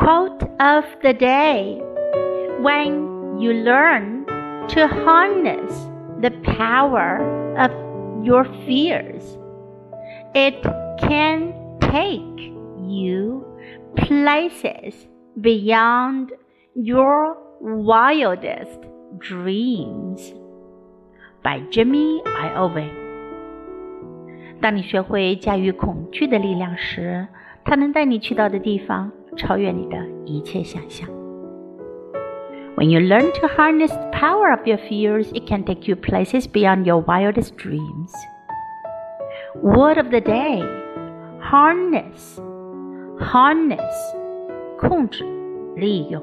Quote of the day When you learn to harness the power of your fears, it can take you places beyond your wildest dreams. By Jimmy Iovine。当你学会驾驭恐惧的力量时，它能带你去到的地方 超越你的一切想象。When you learn to harness the power of your fears, it can take you places beyond your wildest dreams. Word of the day harness, harness, 控制，利用。